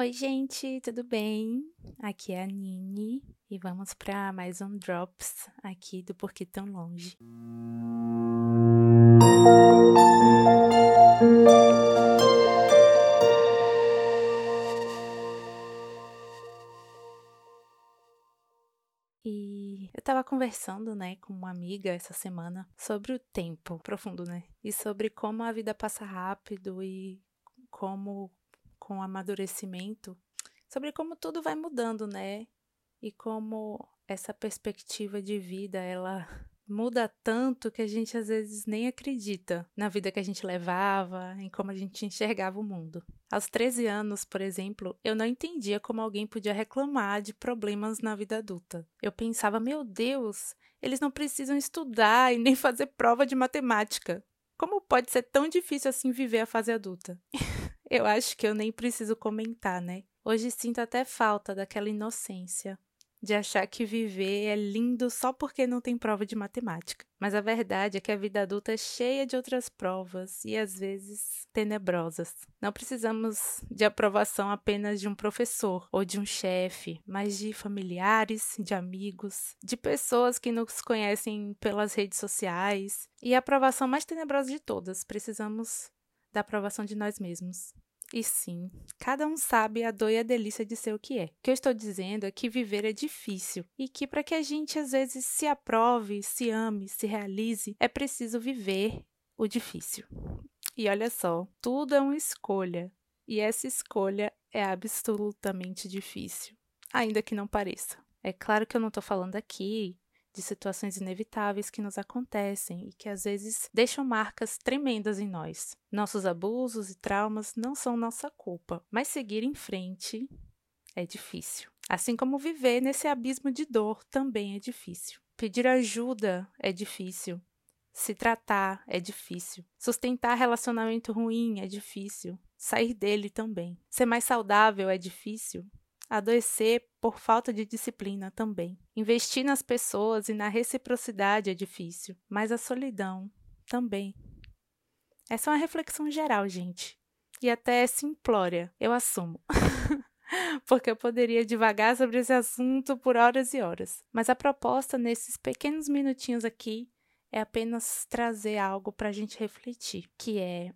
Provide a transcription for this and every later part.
Oi, gente, tudo bem? Aqui é a Nini e vamos para mais um Drops aqui do Porquê Tão Longe. E eu tava conversando, né, com uma amiga essa semana sobre o tempo profundo, né? E sobre como a vida passa rápido e como com amadurecimento, sobre como tudo vai mudando, né? E como essa perspectiva de vida, ela muda tanto que a gente às vezes nem acredita na vida que a gente levava, em como a gente enxergava o mundo. Aos 13 anos, por exemplo, eu não entendia como alguém podia reclamar de problemas na vida adulta. Eu pensava, meu Deus, eles não precisam estudar e nem fazer prova de matemática. Como pode ser tão difícil assim viver a fase adulta? eu acho que eu nem preciso comentar, né? Hoje sinto até falta daquela inocência de achar que viver é lindo só porque não tem prova de matemática. Mas a verdade é que a vida adulta é cheia de outras provas e às vezes tenebrosas. Não precisamos de aprovação apenas de um professor ou de um chefe, mas de familiares, de amigos, de pessoas que nos conhecem pelas redes sociais. E a aprovação mais tenebrosa de todas, precisamos da aprovação de nós mesmos. E sim, cada um sabe a dor e a delícia de ser o que é. O que eu estou dizendo é que viver é difícil e que para que a gente às vezes se aprove, se ame, se realize, é preciso viver o difícil. E olha só, tudo é uma escolha e essa escolha é absolutamente difícil, ainda que não pareça. É claro que eu não estou falando aqui de situações inevitáveis que nos acontecem e que às vezes deixam marcas tremendas em nós. Nossos abusos e traumas não são nossa culpa, mas seguir em frente é difícil. Assim como viver nesse abismo de dor também é difícil. Pedir ajuda é difícil. Se tratar é difícil. Sustentar relacionamento ruim é difícil. Sair dele também. Ser mais saudável é difícil. Adoecer por falta de disciplina também. Investir nas pessoas e na reciprocidade é difícil, mas a solidão também. Essa é uma reflexão geral, gente. E até simplória, eu assumo. Porque eu poderia divagar sobre esse assunto por horas e horas. Mas a proposta nesses pequenos minutinhos aqui é apenas trazer algo para a gente refletir, que é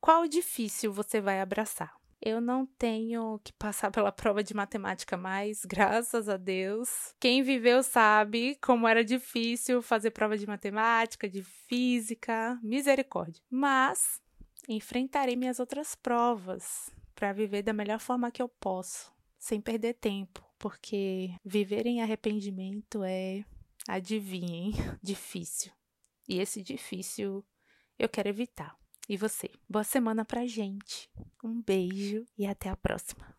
qual difícil você vai abraçar? Eu não tenho que passar pela prova de matemática mais, graças a Deus. Quem viveu sabe como era difícil fazer prova de matemática, de física, misericórdia. Mas enfrentarei minhas outras provas para viver da melhor forma que eu posso, sem perder tempo, porque viver em arrependimento é, adivinhem, difícil. E esse difícil eu quero evitar. E você? Boa semana pra gente. Um beijo e até a próxima.